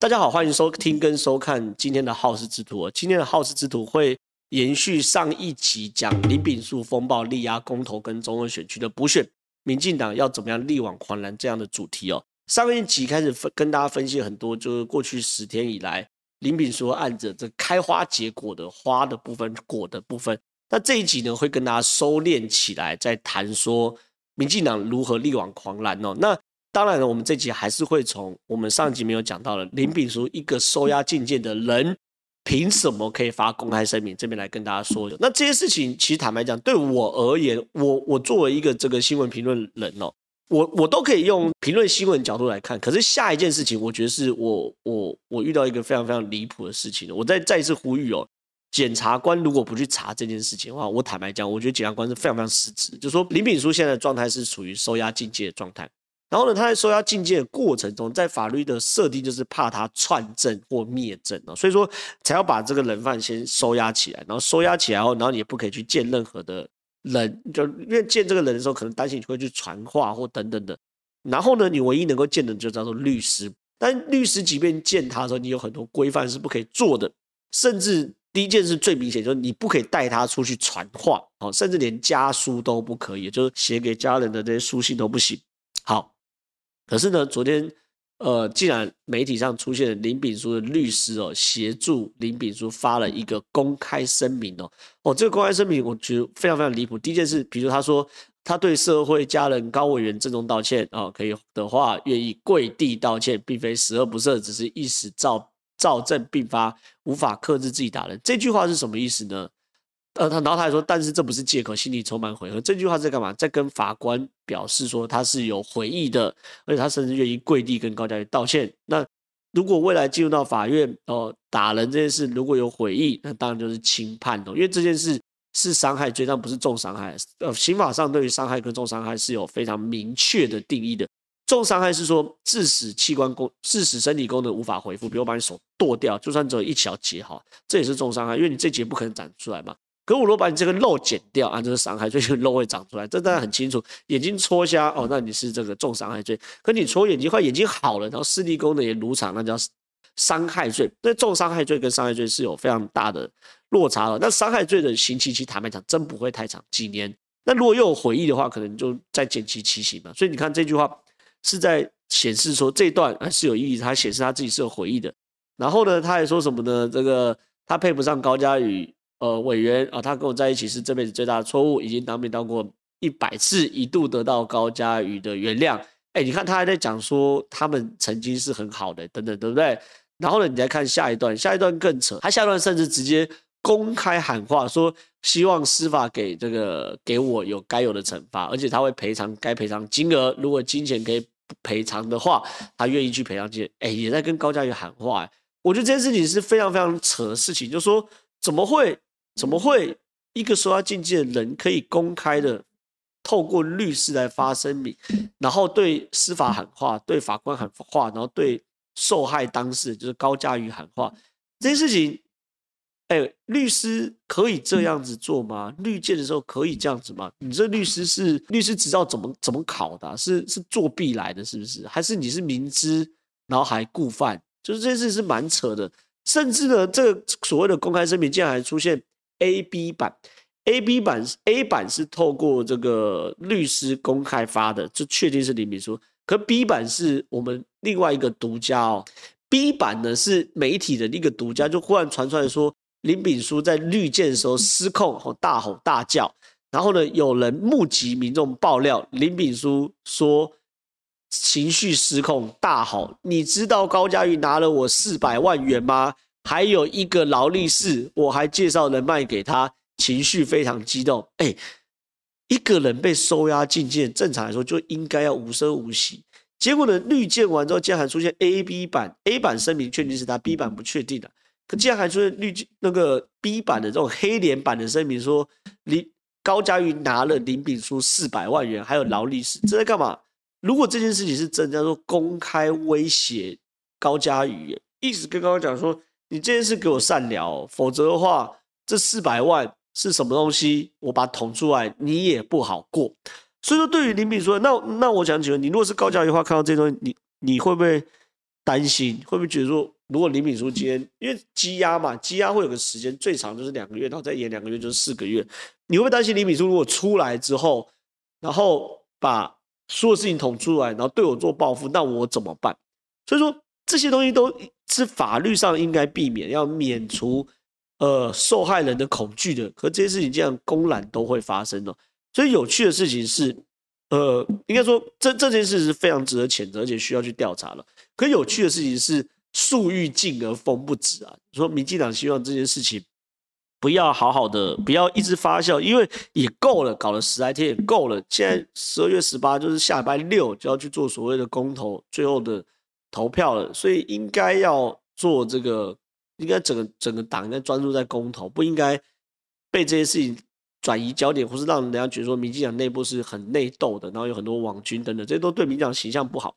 大家好，欢迎收听跟收看今天的好事之徒。今天的好事之徒会延续上一集讲林炳树风暴力压公投跟中二选区的补选，民进党要怎么样力挽狂澜这样的主题哦。上一集开始分跟大家分析很多，就是过去十天以来林炳书案子这开花结果的花的部分，果的部分。那这一集呢，会跟大家收敛起来，再谈说民进党如何力挽狂澜哦。那当然了，我们这集还是会从我们上集没有讲到的林炳书一个收押禁见的人，凭什么可以发公开声明？这边来跟大家说。那这些事情，其实坦白讲，对我而言，我我作为一个这个新闻评论人哦，我我都可以用评论新闻角度来看。可是下一件事情，我觉得是我我我遇到一个非常非常离谱的事情。我再再一次呼吁哦。检察官如果不去查这件事情的话，我坦白讲，我觉得检察官是非常非常失职。就是说，林炳书现在的状态是处于收押禁见的状态，然后呢，他在收押进监的过程中，在法律的设定就是怕他串证或灭证哦，所以说才要把这个人犯先收押起来，然后收押起来后，然后你也不可以去见任何的人，就因为见这个人的时候，可能担心你会去传话或等等的。然后呢，你唯一能够见的就叫做律师，但律师即便见他的时候，你有很多规范是不可以做的，甚至。第一件事最明显就是你不可以带他出去传话，哦，甚至连家书都不可以，就是写给家人的这些书信都不行。可是呢，昨天，呃，既然媒体上出现了林炳书的律师哦，协助林炳书发了一个公开声明哦，哦，这个公开声明我觉得非常非常离谱。第一件事，比如他说他对社会、家人、高委员郑重道歉啊，可以的话愿意跪地道歉，并非十恶不赦，只是一时躁。躁症并发，无法克制自己打人。这句话是什么意思呢？呃，他然后他还说，但是这不是借口，心里充满悔恨。这句话在干嘛？在跟法官表示说他是有悔意的，而且他甚至愿意跪地跟高嘉瑜道歉。那如果未来进入到法院哦，打人这件事如果有悔意，那当然就是轻判哦，因为这件事是伤害罪，但不是重伤害。呃，刑法上对于伤害跟重伤害是有非常明确的定义的。重伤害是说致使器官功、致使身体功能无法恢复，比如把你手剁掉，就算只有一小节哈，这也是重伤害，因为你这节不可能长出来嘛。可我如果把你这个肉剪掉啊，这是伤害，所以肉会长出来，这大家很清楚。眼睛戳瞎哦，那你是这个重伤害罪。可你戳眼睛，或眼睛好了，然后视力功能也如常，那叫伤害罪。那重伤害罪跟伤害罪是有非常大的落差了。那伤害罪的刑期其实坦白讲真不会太长，几年。那如果又有悔意的话，可能就再减其期刑嘛。所以你看这句话。是在显示说这段还是有意义，他显示他自己是有悔意的。然后呢，他还说什么呢？这个他配不上高嘉宇呃委员啊，他跟我在一起是这辈子最大的错误，已经当面当过一百次，一度得到高嘉瑜的原谅。哎，你看他还在讲说他们曾经是很好的，等等，对不对？然后呢，你再看下一段，下一段更扯，他下段甚至直接公开喊话说，希望司法给这个给我有该有的惩罚，而且他会赔偿该赔偿金额，如果金钱可以赔偿的话，他愿意去赔偿金。哎，也在跟高嘉瑜喊话。哎，我觉得这件事情是非常非常扯的事情，就说怎么会怎么会一个收押禁忌的人可以公开的透过律师来发声明，然后对司法喊话，对法官喊话，然后对受害当事人就是高嘉瑜喊话，这件事情。哎，律师可以这样子做吗？律见的时候可以这样子吗？你这律师是律师执照怎么怎么考的？是是作弊来的，是不是？还是你是明知然后还故犯？就是这件事是蛮扯的。甚至呢，这个所谓的公开声明竟然还出现 A、B 版，A、B 版 A 版是透过这个律师公开发的，就确定是林炳书。可 B 版是我们另外一个独家哦。B 版呢是媒体的一个独家，就忽然传出来说。林炳书在绿箭的时候失控，吼大吼大叫，然后呢，有人目击民众爆料，林炳书说情绪失控，大吼：“你知道高嘉瑜拿了我四百万元吗？还有一个劳力士，我还介绍人脉给他，情绪非常激动。”哎，一个人被收押禁见，正常来说就应该要无声无息。结果呢，绿建完之后，竟然还出现 A、B 版，A 版声明确定是他，B 版不确定的。可竟然还出现绿那个 B 版的这种黑脸版的声明，说林高嘉瑜拿了林炳书四百万元，还有劳力士，这在干嘛？如果这件事情是真的，叫做公开威胁高嘉瑜，意思跟刚刚讲说，你这件事给我善了，否则的话，这四百万是什么东西？我把它捅出来，你也不好过。所以说，对于林炳书，那那我想请问你，如果是高教育的话，看到这东西，你你会不会？担心？会不会觉得说，如果林炳书今天因为积压嘛，积压会有个时间，最长就是两个月，然后再延两个月就是四个月。你会不会担心林炳书如果出来之后，然后把所有事情捅出来，然后对我做报复，那我怎么办？所以说这些东西都是法律上应该避免，要免除呃受害人的恐惧的。可这些事情这样公然都会发生哦。所以有趣的事情是。呃，应该说这这件事是非常值得谴责，而且需要去调查了。可有趣的事情是，树欲静而风不止啊。说民进党希望这件事情不要好好的，不要一直发酵，因为也够了，搞了十来天也够了。现在十二月十八就是下礼拜六就要去做所谓的公投，最后的投票了，所以应该要做这个，应该整个整个党应该专注在公投，不应该被这些事情。转移焦点，或是让人家觉得说民进党内部是很内斗的，然后有很多网军等等，这些都对民进党形象不好。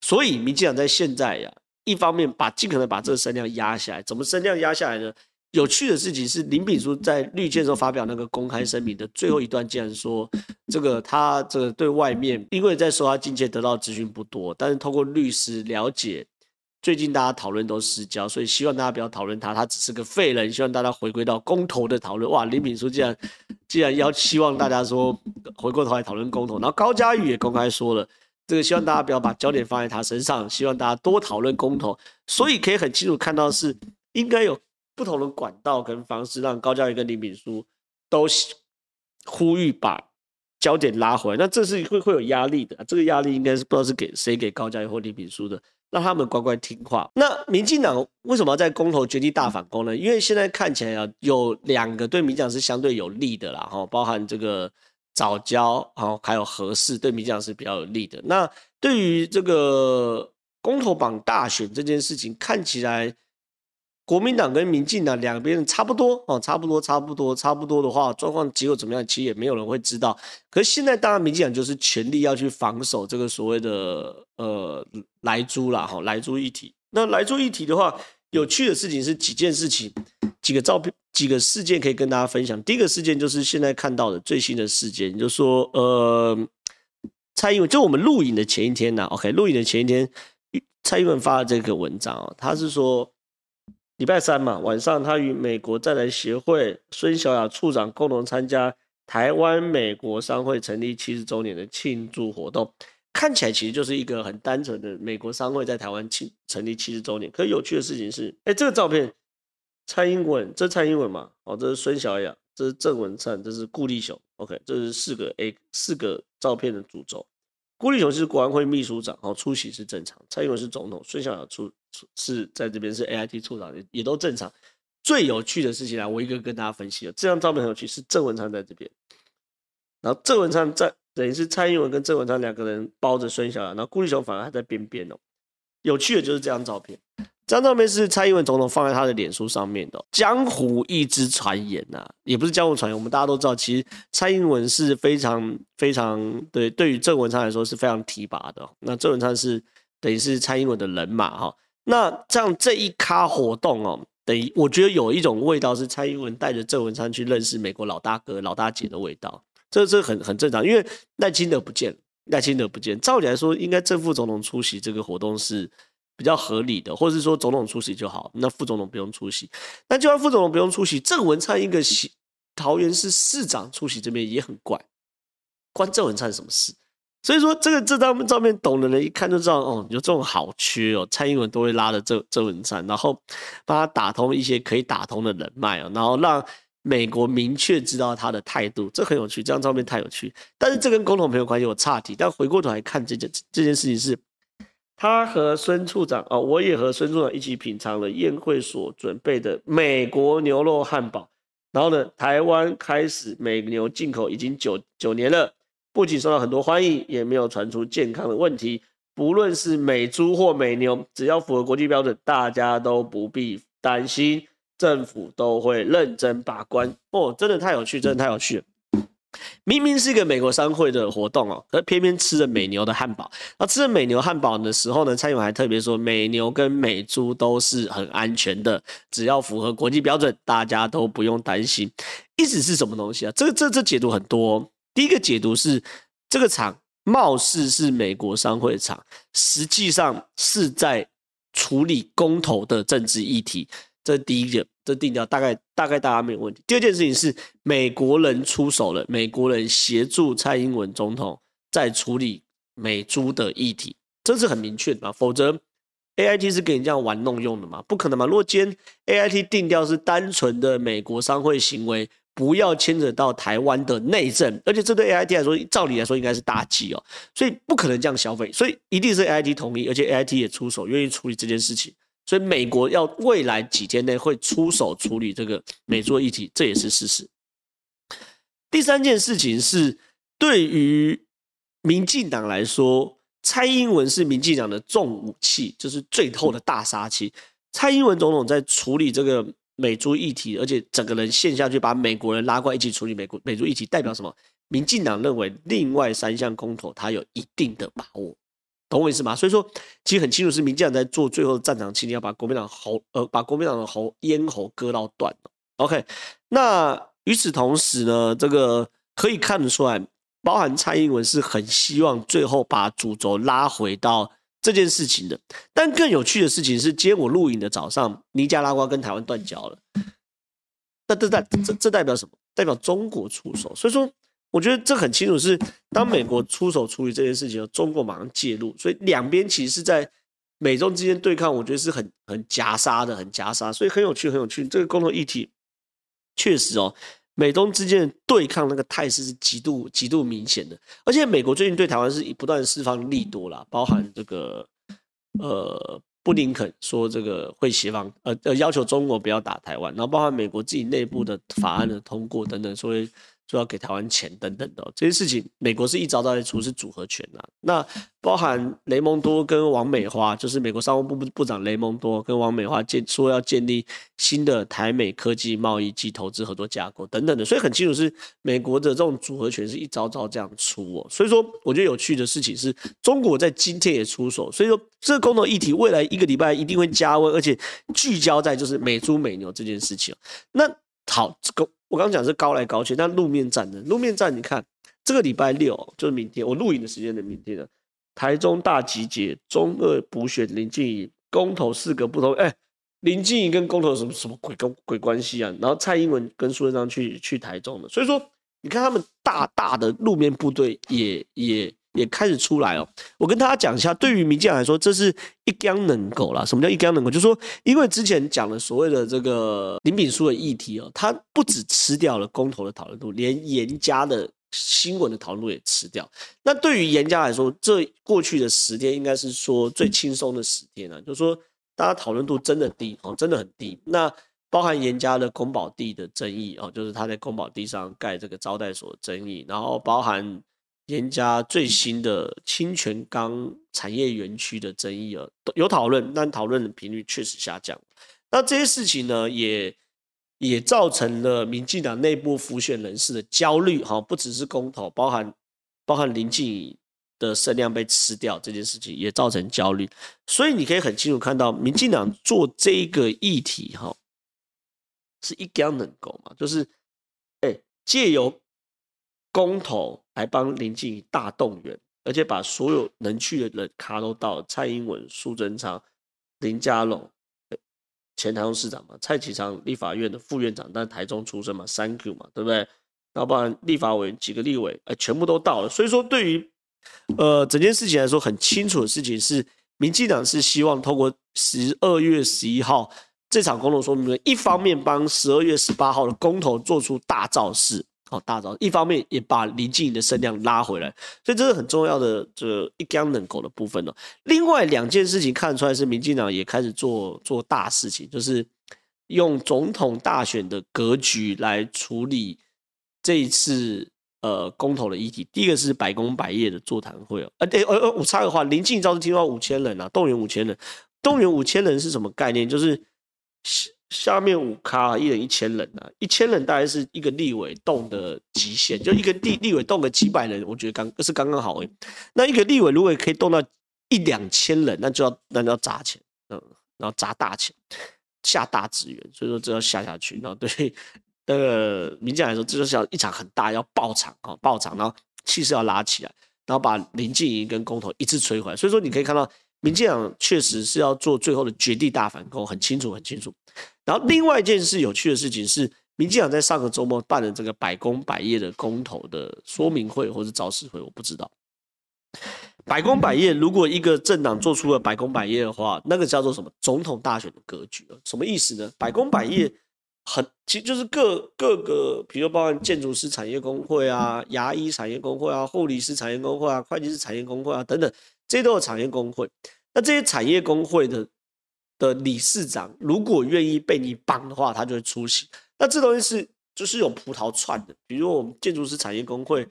所以民进党在现在呀，一方面把尽可能把这个声量压下来，怎么声量压下来呢？有趣的事情是，林炳书在绿建时候发表那个公开声明的最后一段，竟然说这个他这个对外面，因为在收他境界得到资讯不多，但是透过律师了解。最近大家讨论都失焦，所以希望大家不要讨论他，他只是个废人。希望大家回归到公投的讨论。哇，林炳书竟然既然要希望大家说回过头来讨论公投，然后高嘉瑜也公开说了，这个希望大家不要把焦点放在他身上，希望大家多讨论公投。所以可以很清楚看到是应该有不同的管道跟方式，让高嘉瑜跟林秉枢都呼吁把焦点拉回来。那这是会会有压力的，这个压力应该是不知道是给谁给高嘉瑜或林秉枢的。让他们乖乖听话。那民进党为什么要在公投决定大反攻呢？因为现在看起来啊，有两个对民进党是相对有利的啦，哈，包含这个藻礁，哈，还有核四，对民进党是比较有利的。那对于这个公投榜大选这件事情，看起来。国民党跟民进党两边差不多哦，差不多，差不多，差不多的话，状况结果怎么样？其实也没有人会知道。可是现在，当然，民进党就是全力要去防守这个所谓的呃莱猪啦，哈，莱猪议题。那莱猪议题的话，有趣的事情是几件事情，几个照片，几个事件可以跟大家分享。第一个事件就是现在看到的最新的事件，就是说呃，蔡英文就我们录影的前一天呐，OK，录影的前一天，蔡英文发了这个文章哦，他是说。礼拜三嘛，晚上他与美国在台协会孙小雅处长共同参加台湾美国商会成立七十周年的庆祝活动，看起来其实就是一个很单纯的美国商会在台湾庆成立七十周年。可有趣的事情是，哎，这个照片，蔡英文，这蔡英文嘛，哦，这是孙小雅，这是郑文灿，这是顾立雄，OK，这是四个 A 四个照片的主轴。郭立雄是国安会秘书长，哦，出席是正常。蔡英文是总统，孙小雅出是在这边是 AIT 处长，也也都正常。最有趣的事情啊，我一个跟大家分析了。这张照片很有趣，是郑文灿在这边，然后郑文灿在等于是蔡英文跟郑文灿两个人包着孙小雅，然后郭立雄反而还在边边哦。有趣的就是这张照片。这张照片是蔡英文总统放在他的脸书上面的。江湖一支传言呐，也不是江湖传言，我们大家都知道，其实蔡英文是非常非常对，对于郑文灿来说是非常提拔的。那郑文灿是等于是蔡英文的人马哈。那这样这一咖活动哦，等于我觉得有一种味道是蔡英文带着郑文灿去认识美国老大哥、老大姐的味道。这这很很正常，因为赖清德不见，赖清德不见，照理来说应该正副总统出席这个活动是。比较合理的，或者是说总统出席就好，那副总统不用出席。那就算副总统不用出席，郑文灿一个桃园市市长出席这边也很怪，关郑文灿什么事？所以说这个这张照片，懂的人一看就知道，哦，有这种好缺哦。蔡英文都会拉着郑郑文灿，然后帮他打通一些可以打通的人脉哦，然后让美国明确知道他的态度，这很有趣。这张照片太有趣，但是这跟公投没有关系，我岔题。但回过头来看这件这件事情是。他和孙处长哦，我也和孙处长一起品尝了宴会所准备的美国牛肉汉堡。然后呢，台湾开始美牛进口已经九九年了，不仅受到很多欢迎，也没有传出健康的问题。不论是美猪或美牛，只要符合国际标准，大家都不必担心，政府都会认真把关。哦，真的太有趣，真的太有趣了。明明是一个美国商会的活动哦，可偏偏吃了美牛的汉堡。那吃了美牛汉堡的时候呢，蔡英文还特别说，美牛跟美猪都是很安全的，只要符合国际标准，大家都不用担心。意思是什么东西啊？这个这这解读很多。第一个解读是，这个厂貌似是美国商会厂，实际上是在处理公投的政治议题。这是第一个，这定调大概大概大家没有问题。第二件事情是美国人出手了，美国人协助蔡英文总统在处理美猪的议题，这是很明确的嘛？否则 AIT 是给你这样玩弄用的嘛？不可能嘛？如果今天 AIT 定调是单纯的美国商会行为，不要牵扯到台湾的内政，而且这对 AIT 来说，照理来说应该是大忌哦，所以不可能这样消费，所以一定是 AIT 同意，而且 AIT 也出手，愿意处理这件事情。所以美国要未来几天内会出手处理这个美猪议题，这也是事实。第三件事情是，对于民进党来说，蔡英文是民进党的重武器，就是最后的大杀器。蔡英文总统在处理这个美猪议题，而且整个人陷下去，把美国人拉过来一起处理美国美猪议题，代表什么？民进党认为另外三项公投，他有一定的把握。懂我意思吗？所以说，其实很清楚是民进党在做最后的战场期，你要把国民党喉呃，把国民党的喉咽喉割到断。OK，那与此同时呢，这个可以看得出来，包含蔡英文是很希望最后把主轴拉回到这件事情的。但更有趣的事情是，今天我录影的早上，尼加拉瓜跟台湾断交了。那这代这这代表什么？代表中国出手。所以说。我觉得这很清楚，是当美国出手处理这件事情，中国马上介入，所以两边其实是在美中之间对抗。我觉得是很很夹杀的，很夹杀，所以很有趣，很有趣。这个共同议题确实哦，美中之间的对抗那个态势是极度极度明显的，而且美国最近对台湾是不断释放利多啦，包含这个呃布林肯说这个会协防，呃呃要求中国不要打台湾，然后包含美国自己内部的法案的通过等等，所以。说要给台湾钱等等的这些事情，美国是一招在出，是组合拳呐。那包含雷蒙多跟王美花，就是美国商务部部长雷蒙多跟王美花建说要建立新的台美科技贸易及投资合作架构等等的，所以很清楚是美国的这种组合拳是一招招这样出哦。所以说，我觉得有趣的事情是中国在今天也出手，所以说这个共同议题未来一个礼拜一定会加温，而且聚焦在就是美猪美牛这件事情。那好，这个。我刚刚讲是高来高去，但路面战的路面战，你看这个礼拜六就是明天，我录影的时间的明天的台中大集结，中二补选林静怡公投四个不同，哎，林静怡跟公投有什么什么鬼跟鬼关系啊？然后蔡英文跟苏贞昌去去台中了，所以说你看他们大大的路面部队也也。也开始出来哦，我跟大家讲一下，对于民进党来说，这是一竿能够啦。什么叫一竿能够？就是说，因为之前讲了所谓的这个林炳书的议题哦，他不止吃掉了公投的讨论度，连严家的新闻的讨论度也吃掉。那对于严家来说，这过去的十天应该是说最轻松的十天啊，就是说大家讨论度真的低哦，真的很低。那包含严家的公保地的争议哦，就是他在公保地上盖这个招待所的争议，然后包含。严家最新的清泉岗产业园区的争议啊，有讨论，但讨论的频率确实下降。那这些事情呢，也也造成了民进党内部浮选人士的焦虑。哈，不只是公投，包含包含林静怡的声量被吃掉这件事情，也造成焦虑。所以你可以很清楚看到，民进党做这个议题，哈，是一竿能够嘛，就是哎，借由。公投还帮林静怡大动员，而且把所有能去的人卡都到。蔡英文、苏贞昌、林佳龙，前台中市长嘛，蔡启昌立法院的副院长，但台中出身嘛，Thank you 嘛，对不对？要不然立法委员几个立委，哎，全部都到了。所以说，对于呃整件事情来说，很清楚的事情是，民进党是希望透过十二月十一号这场公投说明，一方面帮十二月十八号的公投做出大造势。好，大招，一方面也把林静仪的声量拉回来，所以这是很重要的这一竿能够的部分哦。另外两件事情看出来是民进党也开始做做大事情，就是用总统大选的格局来处理这一次呃公投的议题。第一个是百工百业的座谈会哦，呃对，呃呃，我插个话，林静仪倒是听到五千人啊，动员五千人，动员五千人是什么概念？就是是。下面五咖，一人一千人啊，一千人大概是一个立委动的极限，就一个立立委动个几百人，我觉得刚是刚刚好诶。那一个立委如果可以动到一两千人，那就要那就要砸钱，嗯，然后砸大钱，下大资源，所以说这要下下去。然后对那个民进来说，这就是要一场很大要爆场啊，爆场，然后气势要拉起来，然后把林静仪跟公投一次摧毁。所以说你可以看到民进党确实是要做最后的绝地大反攻，很清楚，很清楚。然后另外一件事有趣的事情是，民进党在上个周末办了这个百工百业的公投的说明会或是造势会，我不知道。百工百业，如果一个政党做出了百工百业的话，那个叫做什么？总统大选的格局，什么意思呢？百工百业很，其实就是各各个，比如包含建筑师产业工会啊、牙医产业工会啊、护理师产业工会啊、会计师产业工会啊等等，这些都有产业工会。那这些产业工会的的理事长，如果愿意被你帮的话，他就会出席。那这东西是就是有葡萄串的，比如我们建筑师产业工会，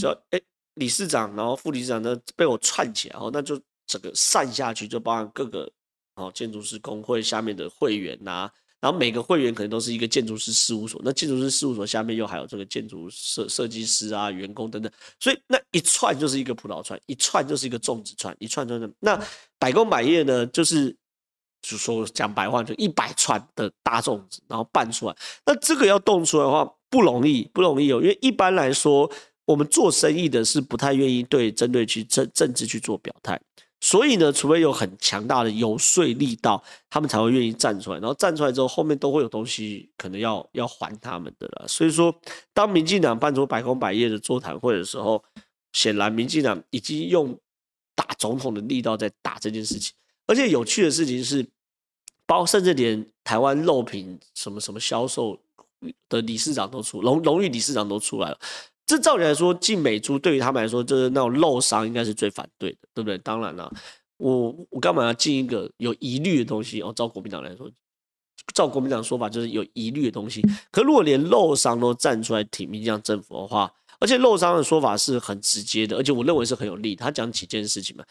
叫哎。理事长，然后副理事长呢被我串起来，哦，那就整个散下去，就包含各个哦建筑师工会下面的会员呐、然后每个会员可能都是一个建筑师事务所，那建筑师事务所下面又还有这个建筑设设计师啊、员工等等，所以那一串就是一个葡萄串，一串就是一个粽子串，一串就是那百工百业呢，就是就说讲白话就一百串的大粽子，然后办出来，那这个要动出来的话不容易，不容易哦，因为一般来说。我们做生意的是不太愿意对针对去政政治去做表态，所以呢，除非有很强大的游说力道，他们才会愿意站出来。然后站出来之后，后面都会有东西可能要要还他们的了。所以说，当民进党办出百工百业的座谈会的时候，显然民进党已经用打总统的力道在打这件事情。而且有趣的事情是，包括甚至连台湾肉品什么什么销售的理事长都出，荣荣誉理事长都出来了。这照理来说，进美猪对于他们来说，就是那种肉商应该是最反对的，对不对？当然了，我我干嘛要进一个有疑虑的东西？哦，照国民党来说，照国民党说法，就是有疑虑的东西。可如果连肉商都站出来挺民进党政府的话，而且肉商的说法是很直接的，而且我认为是很有利。他讲几件事情嘛，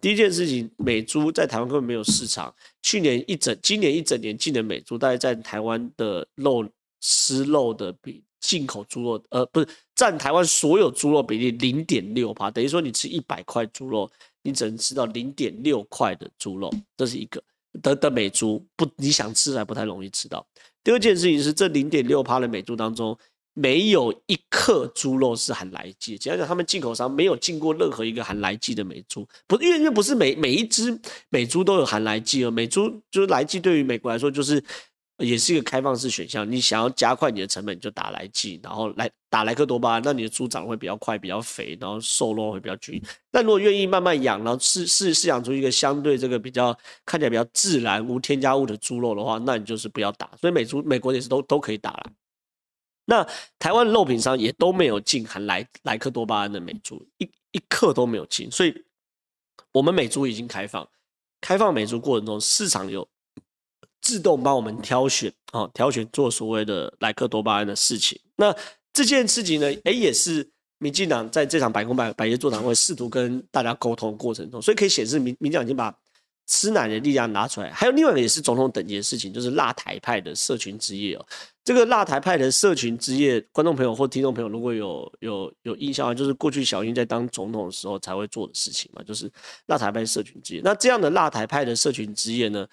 第一件事情，美猪在台湾根本没有市场。去年一整，今年一整年进的美猪，大概在台湾的肉吃肉的比。进口猪肉，呃，不是占台湾所有猪肉比例零点六趴，等于说你吃一百块猪肉，你只能吃到零点六块的猪肉，这是一个的的美猪不，你想吃还不太容易吃到。第二件事情是，这零点六趴的美猪当中，没有一克猪肉是含来剂。简单讲，他们进口商没有进过任何一个含来剂的美猪，不，因为因为不是每每一只美猪都有含来剂哦，美猪就是来剂对于美国来说就是。也是一个开放式选项，你想要加快你的成本，你就打来剂，然后来打莱克多巴，那你的猪长得会比较快，比较肥，然后瘦肉会比较均匀。但如果愿意慢慢养，然后饲饲饲养出一个相对这个比较看起来比较自然、无添加物的猪肉的话，那你就是不要打。所以美猪美国也是都都可以打了。那台湾肉品商也都没有进含莱莱克多巴胺的美猪，一一克都没有进。所以我们美猪已经开放，开放美猪过程中市场有。自动帮我们挑选啊，挑选做所谓的莱克多巴胺的事情。那这件事情呢，哎，也是民进党在这场百工百百业座谈会试图跟大家沟通过程中，所以可以显示民民进党已经把吃奶的力量拿出来。还有另外一个也是总统等级的事情，就是辣台派的社群之夜哦。这个辣台派的社群之夜，观众朋友或听众朋友如果有有有印象啊，就是过去小英在当总统的时候才会做的事情嘛，就是辣台派社群之夜。那这样的辣台派的社群之夜呢？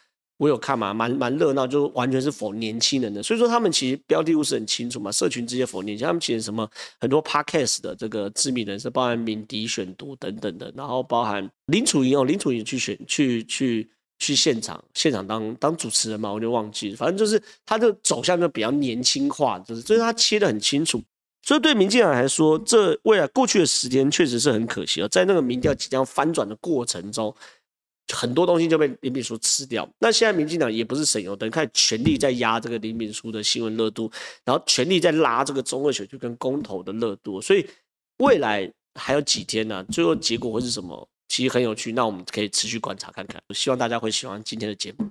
我有看嘛，蛮蛮热闹，就完全是否年轻人的，所以说他们其实标的物是很清楚嘛，社群直接否年轻，他们其实什么很多 podcast 的这个知名人士，包含敏迪选读等等的，然后包含林楚莹哦，林楚莹去选去去去现场现场当当主持人嘛，我就忘记，反正就是他的走向就比较年轻化，就是所以他切得很清楚，所以对民进党来说，这未来过去的时间确实是很可惜哦，在那个民调即将翻转的过程中。很多东西就被林炳书吃掉。那现在民进党也不是省油灯，看全力在压这个林炳书的新闻热度，然后全力在拉这个中二选区跟公投的热度。所以未来还有几天呢、最后结果会是什么？其实很有趣。那我们可以持续观察看看。希望大家会喜欢今天的节目。